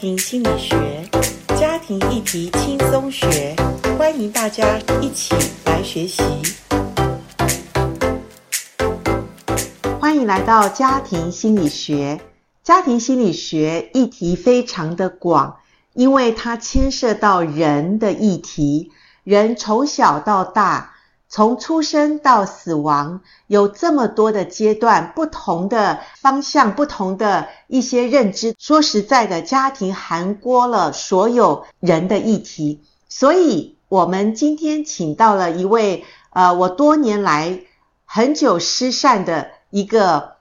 庭心理学，家庭议题轻松学，欢迎大家一起来学习。欢迎来到家庭心理学。家庭心理学议题非常的广，因为它牵涉到人的议题，人从小到大。从出生到死亡，有这么多的阶段，不同的方向，不同的一些认知。说实在的，家庭涵盖了所有人的议题。所以，我们今天请到了一位，呃，我多年来很久失散的一个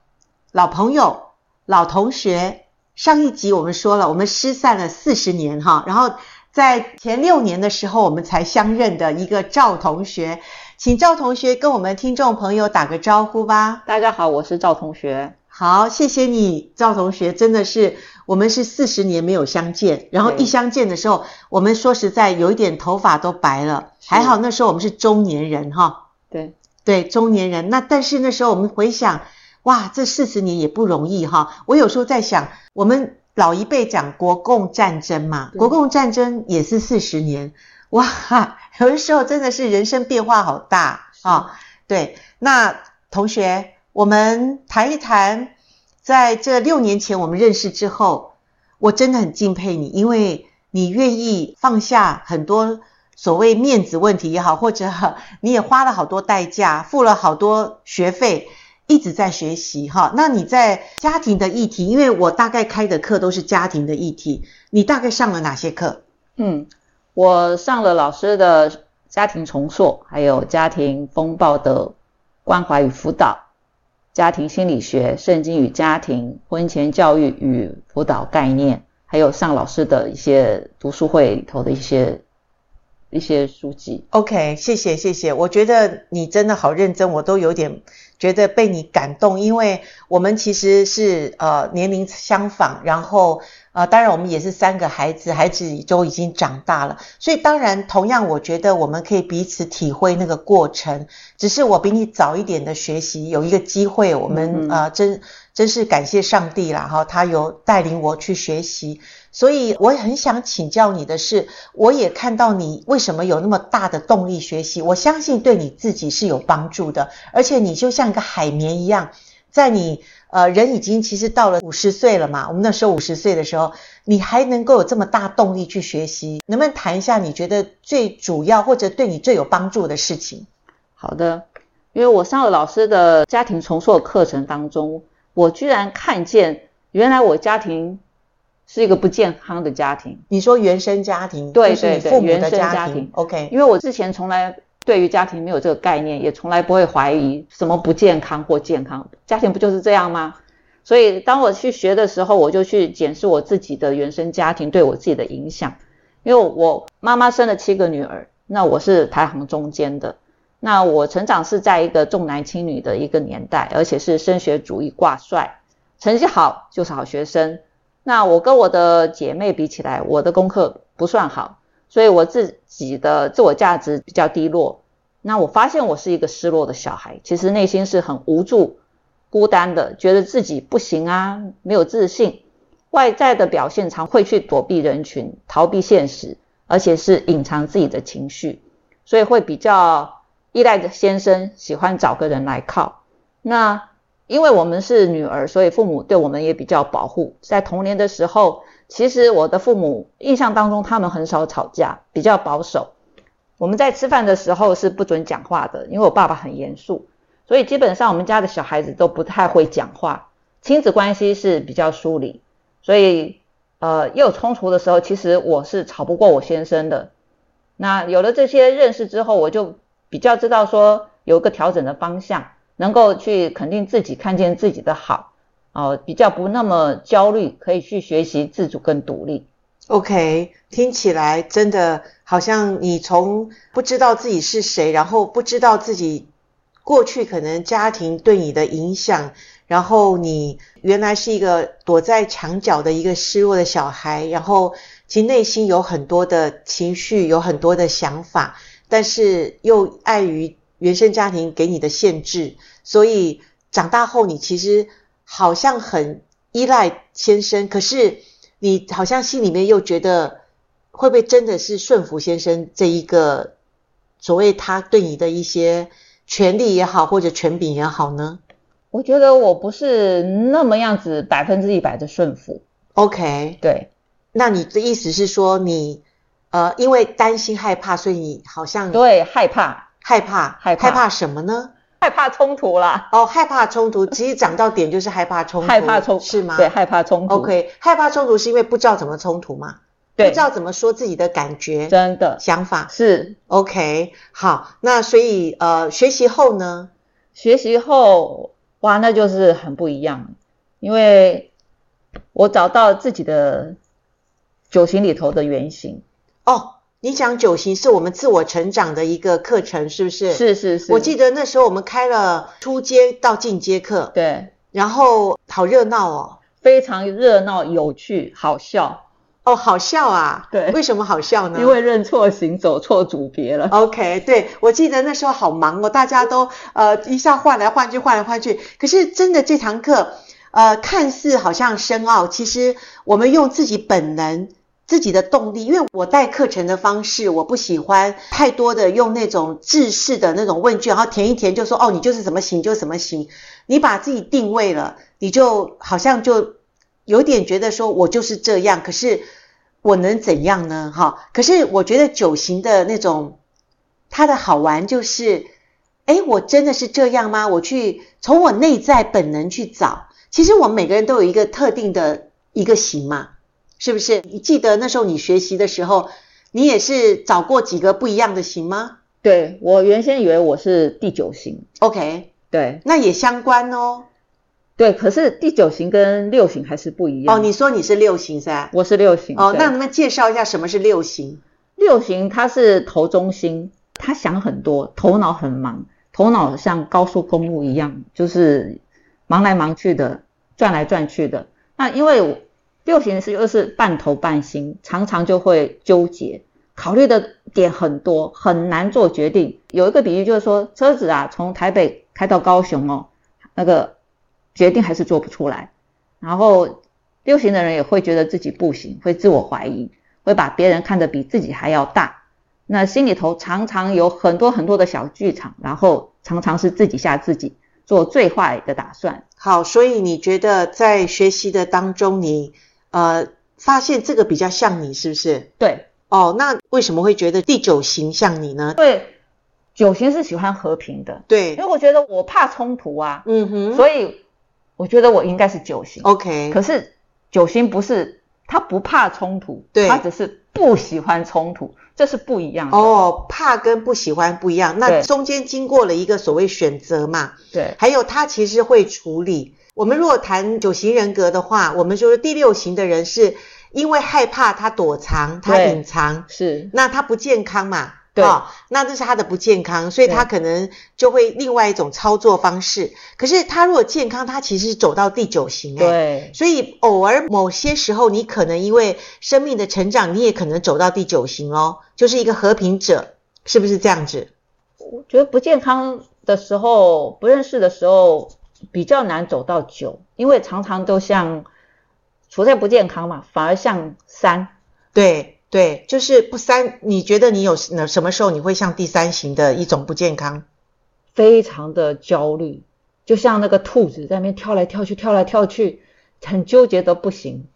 老朋友、老同学。上一集我们说了，我们失散了四十年，哈，然后在前六年的时候，我们才相认的一个赵同学。请赵同学跟我们听众朋友打个招呼吧。大家好，我是赵同学。好，谢谢你，赵同学，真的是我们是四十年没有相见，然后一相见的时候，我们说实在有一点头发都白了，还好那时候我们是中年人哈。对对，中年人。那但是那时候我们回想，哇，这四十年也不容易哈。我有时候在想，我们老一辈讲国共战争嘛，国共战争也是四十年。哇，有的时候真的是人生变化好大啊、哦！对，那同学，我们谈一谈，在这六年前我们认识之后，我真的很敬佩你，因为你愿意放下很多所谓面子问题也好，或者 你也花了好多代价，付了好多学费，一直在学习哈。那你在家庭的议题，因为我大概开的课都是家庭的议题，你大概上了哪些课？嗯。我上了老师的家庭重塑，还有家庭风暴的关怀与辅导，家庭心理学、圣经与家庭、婚前教育与辅导概念，还有上老师的一些读书会里头的一些一些书籍。OK，谢谢谢谢，我觉得你真的好认真，我都有点觉得被你感动，因为我们其实是呃年龄相仿，然后。啊、呃，当然我们也是三个孩子，孩子都已经长大了，所以当然同样，我觉得我们可以彼此体会那个过程。只是我比你早一点的学习，有一个机会，我们啊、呃，真真是感谢上帝啦哈，他有带领我去学习。所以我也很想请教你的是，我也看到你为什么有那么大的动力学习，我相信对你自己是有帮助的，而且你就像一个海绵一样，在你。呃，人已经其实到了五十岁了嘛。我们那时候五十岁的时候，你还能够有这么大动力去学习，能不能谈一下你觉得最主要或者对你最有帮助的事情？好的，因为我上了老师的家庭重塑课程当中，我居然看见原来我家庭是一个不健康的家庭。你说原生家庭，对对对，父母的原生家庭。OK，因为我之前从来。对于家庭没有这个概念，也从来不会怀疑什么不健康或健康。家庭不就是这样吗？所以当我去学的时候，我就去检视我自己的原生家庭对我自己的影响。因为我妈妈生了七个女儿，那我是排行中间的。那我成长是在一个重男轻女的一个年代，而且是升学主义挂帅，成绩好就是好学生。那我跟我的姐妹比起来，我的功课不算好。所以我自己的自我价值比较低落，那我发现我是一个失落的小孩，其实内心是很无助、孤单的，觉得自己不行啊，没有自信，外在的表现常会去躲避人群、逃避现实，而且是隐藏自己的情绪，所以会比较依赖着先生，喜欢找个人来靠。那因为我们是女儿，所以父母对我们也比较保护，在童年的时候。其实我的父母印象当中，他们很少吵架，比较保守。我们在吃饭的时候是不准讲话的，因为我爸爸很严肃，所以基本上我们家的小孩子都不太会讲话，亲子关系是比较疏离。所以，呃，有冲突的时候，其实我是吵不过我先生的。那有了这些认识之后，我就比较知道说有个调整的方向，能够去肯定自己，看见自己的好。哦，比较不那么焦虑，可以去学习自主跟独立。OK，听起来真的好像你从不知道自己是谁，然后不知道自己过去可能家庭对你的影响，然后你原来是一个躲在墙角的一个失落的小孩，然后其实内心有很多的情绪，有很多的想法，但是又碍于原生家庭给你的限制，所以长大后你其实。好像很依赖先生，可是你好像心里面又觉得，会不会真的是顺服先生这一个所谓他对你的一些权利也好，或者权柄也好呢？我觉得我不是那么样子百分之一百的顺服。OK，对。那你的意思是说你，呃，因为担心害怕，所以你好像对害怕害怕害怕害怕什么呢？害怕冲突啦。哦，害怕冲突，其实讲到点就是害怕冲突，害怕冲是吗？对，害怕冲突。OK，害怕冲突是因为不知道怎么冲突吗？对，不知道怎么说自己的感觉，真的想法是 OK。好，那所以呃，学习后呢？学习后，哇，那就是很不一样，因为我找到自己的。九型里头的原型哦，你讲九型是我们自我成长的一个课程，是不是？是是是。我记得那时候我们开了初阶到进阶课，对，然后好热闹哦，非常热闹、有趣、好笑。哦，好笑啊！对，为什么好笑呢？因为认错型走错组别了。OK，对，我记得那时候好忙哦，大家都呃一下换来换去，换来换去。可是真的这堂课，呃，看似好像深奥，其实我们用自己本能。自己的动力，因为我带课程的方式，我不喜欢太多的用那种制式的那种问卷，然后填一填就说哦，你就是怎么行就怎么行。你把自己定位了，你就好像就有点觉得说我就是这样，可是我能怎样呢？哈，可是我觉得九型的那种它的好玩就是，诶，我真的是这样吗？我去从我内在本能去找，其实我们每个人都有一个特定的一个型嘛。是不是？你记得那时候你学习的时候，你也是找过几个不一样的型吗？对，我原先以为我是第九型。OK，对，那也相关哦。对，可是第九型跟六型还是不一样。哦，你说你是六型噻？我是六型。哦，那能不能介绍一下什么是六型？六型它是头中心，他想很多，头脑很忙，头脑像高速公路一样，就是忙来忙去的，转来转去的。那因为我。六型是又是半头半心，常常就会纠结，考虑的点很多，很难做决定。有一个比喻就是说，车子啊从台北开到高雄哦，那个决定还是做不出来。然后六型的人也会觉得自己不行，会自我怀疑，会把别人看得比自己还要大。那心里头常常有很多很多的小剧场，然后常常是自己吓自己，做最坏的打算。好，所以你觉得在学习的当中，你呃，发现这个比较像你，是不是？对。哦，那为什么会觉得第九型像你呢？对，九型是喜欢和平的。对。因为我觉得我怕冲突啊。嗯哼。所以我觉得我应该是九型。OK。可是九型不是，他不怕冲突，对，他只是不喜欢冲突，这是不一样的。哦，怕跟不喜欢不一样，那中间经过了一个所谓选择嘛。对。还有他其实会处理。我们如果谈九型人格的话，我们说第六型的人是因为害怕他躲藏，他隐藏，是，那他不健康嘛？对，哦，那这是他的不健康，所以他可能就会另外一种操作方式。可是他如果健康，他其实是走到第九型哎，对，所以偶尔某些时候，你可能因为生命的成长，你也可能走到第九型哦，就是一个和平者，是不是这样子？我觉得不健康的时候，不认识的时候。比较难走到九，因为常常都像处在不健康嘛，反而像三。对对，就是不三。你觉得你有什么时候你会像第三型的一种不健康？非常的焦虑，就像那个兔子在那边跳来跳去，跳来跳去，很纠结的不行。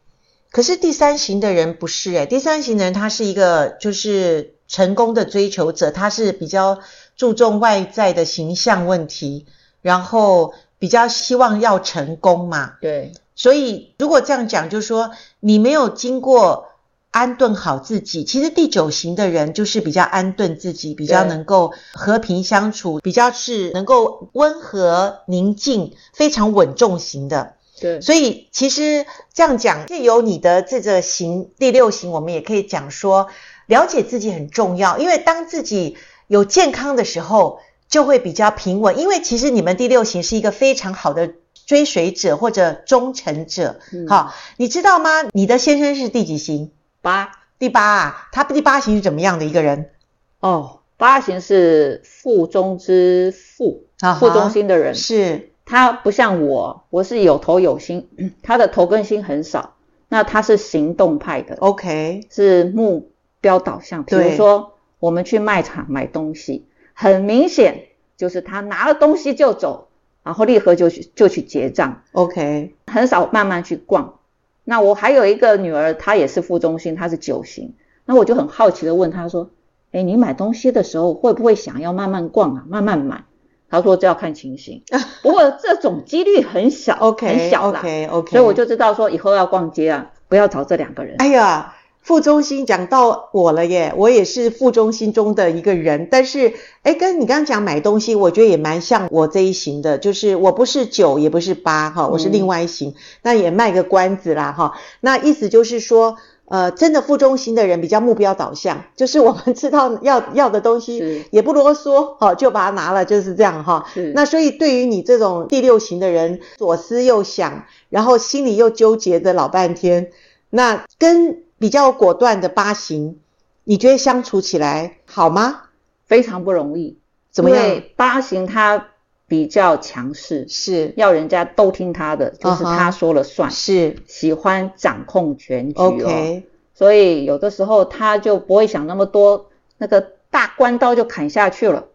可是第三型的人不是诶，第三型的人他是一个就是成功的追求者，他是比较注重外在的形象问题，然后。比较希望要成功嘛，对，所以如果这样讲，就是说你没有经过安顿好自己，其实第九型的人就是比较安顿自己，比较能够和平相处，比较是能够温和宁静、非常稳重型的。对，所以其实这样讲，借由你的这个型第六型，我们也可以讲说，了解自己很重要，因为当自己有健康的时候。就会比较平稳，因为其实你们第六型是一个非常好的追随者或者忠诚者。嗯、好，你知道吗？你的先生是第几型？八，第八啊。他第八型是怎么样的一个人？哦，八型是腹中之腹，腹中心的人。是，他不像我，我是有头有心，他的头跟心很少。那他是行动派的，OK，是目标导向。比如说，我们去卖场买东西，很明显就是他拿了东西就走，然后立刻就去就去结账，OK，很少慢慢去逛。那我还有一个女儿，她也是副中心，她是九型。那我就很好奇的问她说：“哎，你买东西的时候会不会想要慢慢逛啊，慢慢买？”她说：“这要看情形，不过这种几率很小，OK，很小啦。OK OK。所以我就知道说以后要逛街啊，不要找这两个人。哎呀。副中心讲到我了耶，我也是副中心中的一个人，但是诶跟你刚刚讲买东西，我觉得也蛮像我这一型的，就是我不是九也不是八哈，我是另外一型，嗯、那也卖个关子啦哈，那意思就是说，呃，真的副中心的人比较目标导向，就是我们知道要要的东西也不啰嗦，好就把它拿了，就是这样哈。那所以对于你这种第六型的人，左思右想，然后心里又纠结的老半天，那跟。比较果断的八型，你觉得相处起来好吗？非常不容易。怎么样？因为八型他比较强势，是要人家都听他的，就是他说了算，是喜欢掌控全局哦。OK，所以有的时候他就不会想那么多，那个大关刀就砍下去了。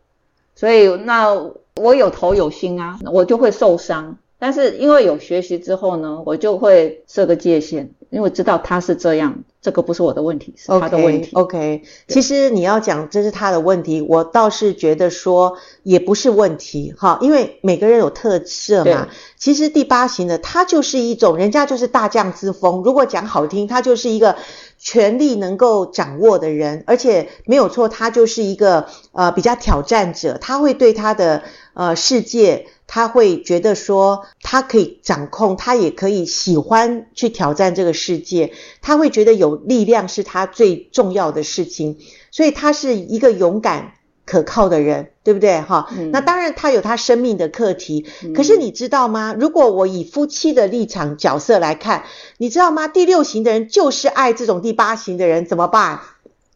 所以那我有头有心啊，我就会受伤。但是因为有学习之后呢，我就会设个界限。因为知道他是这样，这个不是我的问题，是他的问题。OK，, okay. 其实你要讲这是他的问题，我倒是觉得说也不是问题哈，因为每个人有特色嘛。其实第八型的他就是一种，人家就是大将之风。如果讲好听，他就是一个权力能够掌握的人，而且没有错，他就是一个呃比较挑战者，他会对他的呃世界。他会觉得说，他可以掌控，他也可以喜欢去挑战这个世界。他会觉得有力量是他最重要的事情，所以他是一个勇敢可靠的人，对不对？哈、嗯，那当然他有他生命的课题。嗯、可是你知道吗？如果我以夫妻的立场角色来看，你知道吗？第六型的人就是爱这种第八型的人，怎么办？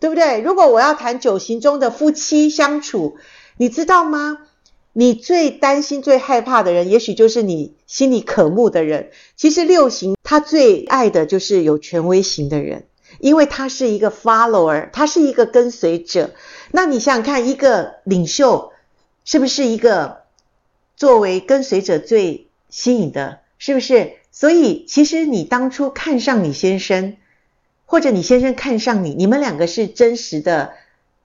对不对？如果我要谈九型中的夫妻相处，你知道吗？你最担心、最害怕的人，也许就是你心里渴慕的人。其实六型他最爱的就是有权威型的人，因为他是一个 follower，他是一个跟随者。那你想想看，一个领袖是不是一个作为跟随者最吸引的？是不是？所以其实你当初看上你先生，或者你先生看上你，你们两个是真实的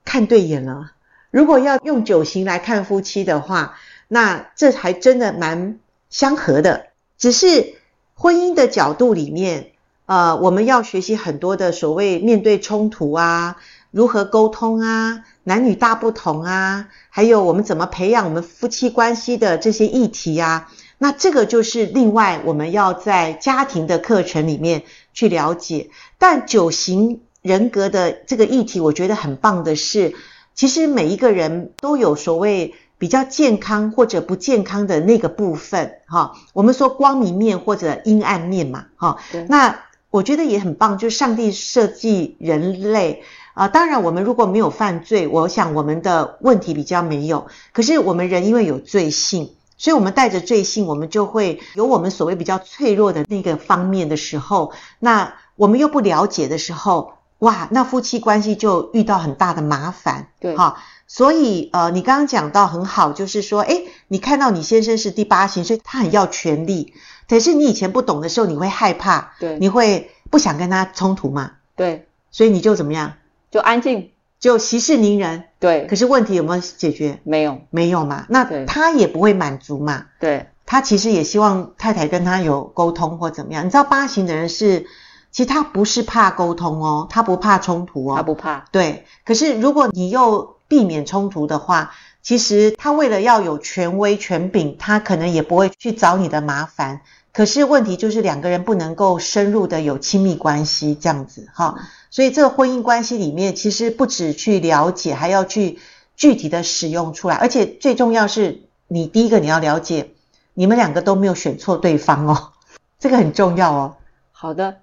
看对眼了。如果要用九型来看夫妻的话，那这还真的蛮相合的。只是婚姻的角度里面，呃，我们要学习很多的所谓面对冲突啊，如何沟通啊，男女大不同啊，还有我们怎么培养我们夫妻关系的这些议题啊，那这个就是另外我们要在家庭的课程里面去了解。但九型人格的这个议题，我觉得很棒的是。其实每一个人都有所谓比较健康或者不健康的那个部分，哈。我们说光明面或者阴暗面嘛，哈。那我觉得也很棒，就是上帝设计人类啊。当然，我们如果没有犯罪，我想我们的问题比较没有。可是我们人因为有罪性，所以我们带着罪性，我们就会有我们所谓比较脆弱的那个方面的时候，那我们又不了解的时候。哇，那夫妻关系就遇到很大的麻烦，对，哈，所以呃，你刚刚讲到很好，就是说，诶，你看到你先生是第八型，所以他很要权力，可是你以前不懂的时候，你会害怕，对，你会不想跟他冲突嘛，对，所以你就怎么样？就安静，就息事宁人，对。可是问题有没有解决？没有，没有嘛，那他也不会满足嘛，对，他其实也希望太太跟他有沟通或怎么样。你知道八型的人是。其实他不是怕沟通哦，他不怕冲突哦，他不怕。对，可是如果你又避免冲突的话，其实他为了要有权威权柄，他可能也不会去找你的麻烦。可是问题就是两个人不能够深入的有亲密关系这样子哈。所以这个婚姻关系里面，其实不止去了解，还要去具体的使用出来。而且最重要是你第一个你要了解，你们两个都没有选错对方哦，这个很重要哦。好的。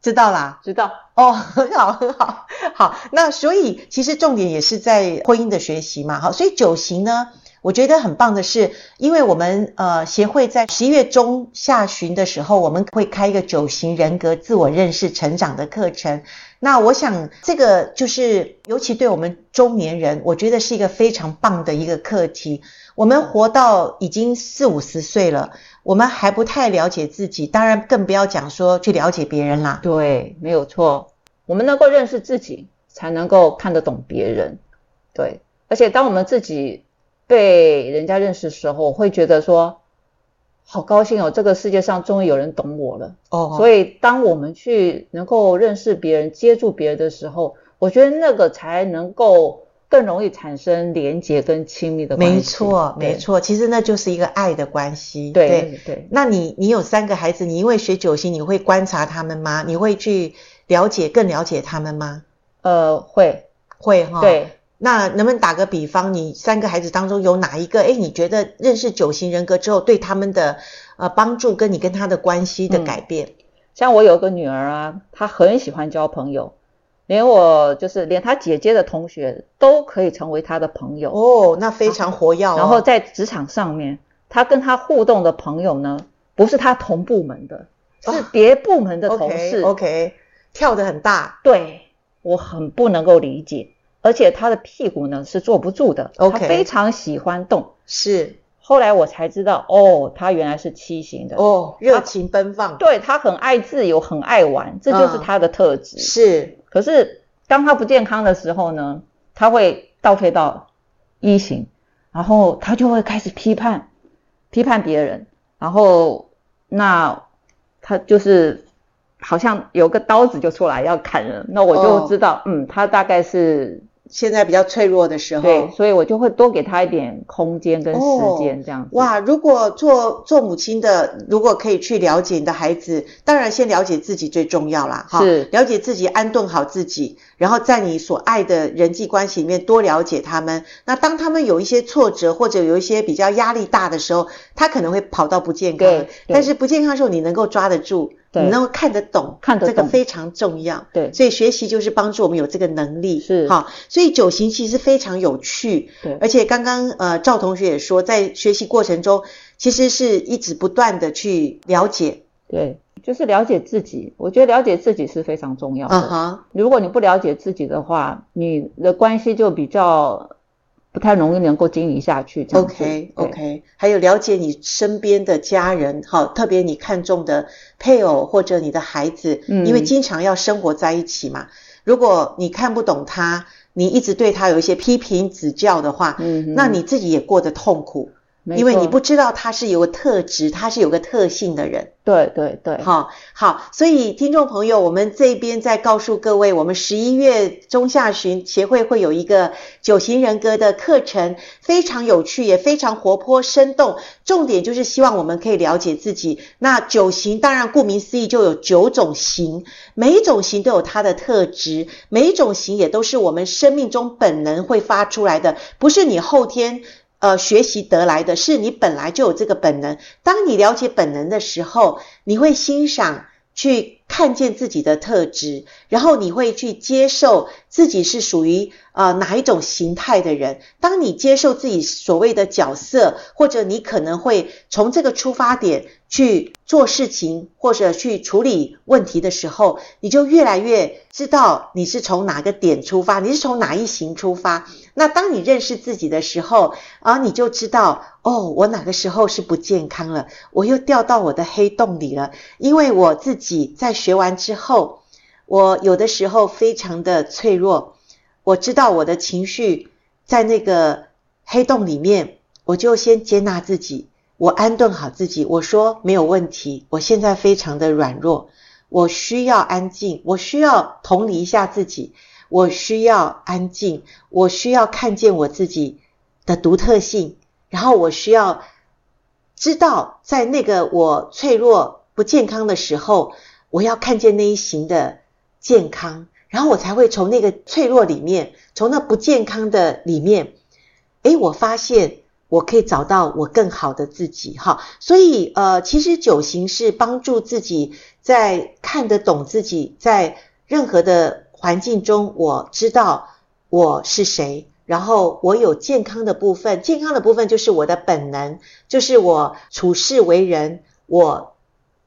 知道啦，知道哦，很好，很好，好。那所以其实重点也是在婚姻的学习嘛，好。所以九型呢，我觉得很棒的是，因为我们呃协会在十一月中下旬的时候，我们会开一个九型人格自我认识成长的课程。那我想这个就是，尤其对我们中年人，我觉得是一个非常棒的一个课题。我们活到已经四五十岁了，我们还不太了解自己，当然更不要讲说去了解别人啦。对，没有错。我们能够认识自己，才能够看得懂别人。对，而且当我们自己。被人家认识的时候，我会觉得说，好高兴哦，这个世界上终于有人懂我了。哦，所以当我们去能够认识别人、接触别人的时候，我觉得那个才能够更容易产生连结跟亲密的关系。没错，没错，其实那就是一个爱的关系。对对，对。那你你有三个孩子，你因为学九型，你会观察他们吗？你会去了解、更了解他们吗？呃，会会哈。对。那能不能打个比方，你三个孩子当中有哪一个？哎，你觉得认识九型人格之后，对他们的呃帮助，跟你跟他的关系的改变？嗯，像我有一个女儿啊，她很喜欢交朋友，连我就是连他姐姐的同学都可以成为他的朋友哦，那非常活跃哦。然后在职场上面，他跟他互动的朋友呢，不是他同部门的，是别部门的同事。哦，OK，OK，跳得很大，对，我很不能够理解。而且他的屁股呢是坐不住的他非常喜欢动。是，后来我才知道，哦，他原来是七型的。哦，热情奔放。对，他很爱自由，很爱玩，这就是他的特质。嗯、是，可是当他不健康的时候呢，他会倒退到一型，然后他就会开始批判，批判别人，然后那他就是。好像有个刀子就出来要砍人，那我就知道，哦、嗯，他大概是现在比较脆弱的时候，对，所以我就会多给他一点空间跟时间，这样子。哦、哇，如果做做母亲的，如果可以去了解你的孩子，当然先了解自己最重要啦，哈，是了解自己，安顿好自己，然后在你所爱的人际关系里面多了解他们。那当他们有一些挫折或者有一些比较压力大的时候，他可能会跑到不健康，对，但是不健康的时候你能够抓得住。对，你能够看得懂，看得懂，这个非常重要。对，所以学习就是帮助我们有这个能力。是，好，所以九型其实非常有趣。对，而且刚刚呃赵同学也说，在学习过程中，其实是一直不断的去了解。对，就是了解自己。我觉得了解自己是非常重要的。嗯哼，如果你不了解自己的话，你的关系就比较。不太容易能够经营下去。OK OK，还有了解你身边的家人，好，特别你看重的配偶或者你的孩子，嗯，因为经常要生活在一起嘛。如果你看不懂他，你一直对他有一些批评指教的话，嗯，那你自己也过得痛苦。因为你不知道他是有个特质，他是有个特性的人。对对对，好，好，所以听众朋友，我们这边在告诉各位，我们十一月中下旬协会会有一个九型人格的课程，非常有趣，也非常活泼生动。重点就是希望我们可以了解自己。那九型当然顾名思义就有九种型，每一种型都有它的特质，每一种型也都是我们生命中本能会发出来的，不是你后天。呃，学习得来的是你本来就有这个本能。当你了解本能的时候，你会欣赏，去看见自己的特质，然后你会去接受自己是属于呃哪一种形态的人。当你接受自己所谓的角色，或者你可能会从这个出发点去做事情，或者去处理问题的时候，你就越来越知道你是从哪个点出发，你是从哪一行出发。那当你认识自己的时候，啊，你就知道哦，我哪个时候是不健康了，我又掉到我的黑洞里了。因为我自己在学完之后，我有的时候非常的脆弱，我知道我的情绪在那个黑洞里面，我就先接纳自己，我安顿好自己，我说没有问题，我现在非常的软弱，我需要安静，我需要同理一下自己。我需要安静，我需要看见我自己的独特性，然后我需要知道，在那个我脆弱不健康的时候，我要看见那一型的健康，然后我才会从那个脆弱里面，从那不健康的里面，诶，我发现我可以找到我更好的自己，哈，所以呃，其实九型是帮助自己在看得懂自己，在任何的。环境中，我知道我是谁，然后我有健康的部分，健康的部分就是我的本能，就是我处事为人，我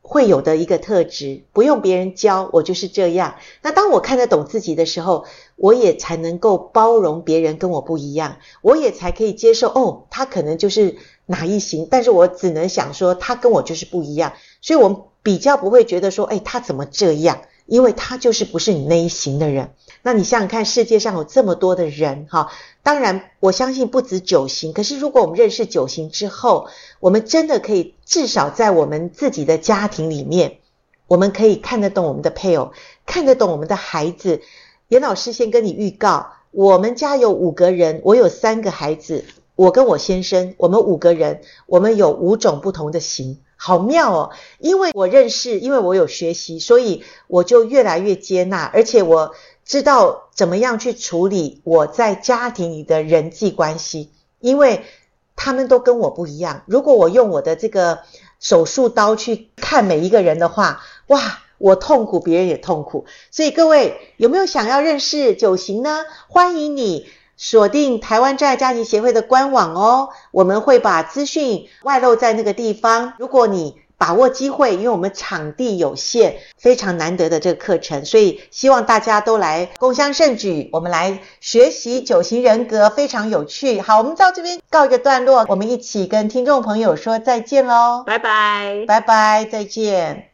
会有的一个特质，不用别人教，我就是这样。那当我看得懂自己的时候，我也才能够包容别人跟我不一样，我也才可以接受，哦，他可能就是哪一型，但是我只能想说，他跟我就是不一样，所以我们比较不会觉得说，哎，他怎么这样？因为他就是不是你那一型的人。那你想想看，世界上有这么多的人，哈，当然我相信不止九型。可是如果我们认识九型之后，我们真的可以至少在我们自己的家庭里面，我们可以看得懂我们的配偶，看得懂我们的孩子。严老师先跟你预告，我们家有五个人，我有三个孩子，我跟我先生，我们五个人，我们有五种不同的型。好妙哦！因为我认识，因为我有学习，所以我就越来越接纳，而且我知道怎么样去处理我在家庭里的人际关系，因为他们都跟我不一样。如果我用我的这个手术刀去看每一个人的话，哇，我痛苦，别人也痛苦。所以各位有没有想要认识九型呢？欢迎你。锁定台湾真爱家庭协会的官网哦，我们会把资讯外露在那个地方。如果你把握机会，因为我们场地有限，非常难得的这个课程，所以希望大家都来共襄盛举，我们来学习九型人格，非常有趣。好，我们到这边告一个段落，我们一起跟听众朋友说再见喽，拜拜，拜拜，再见。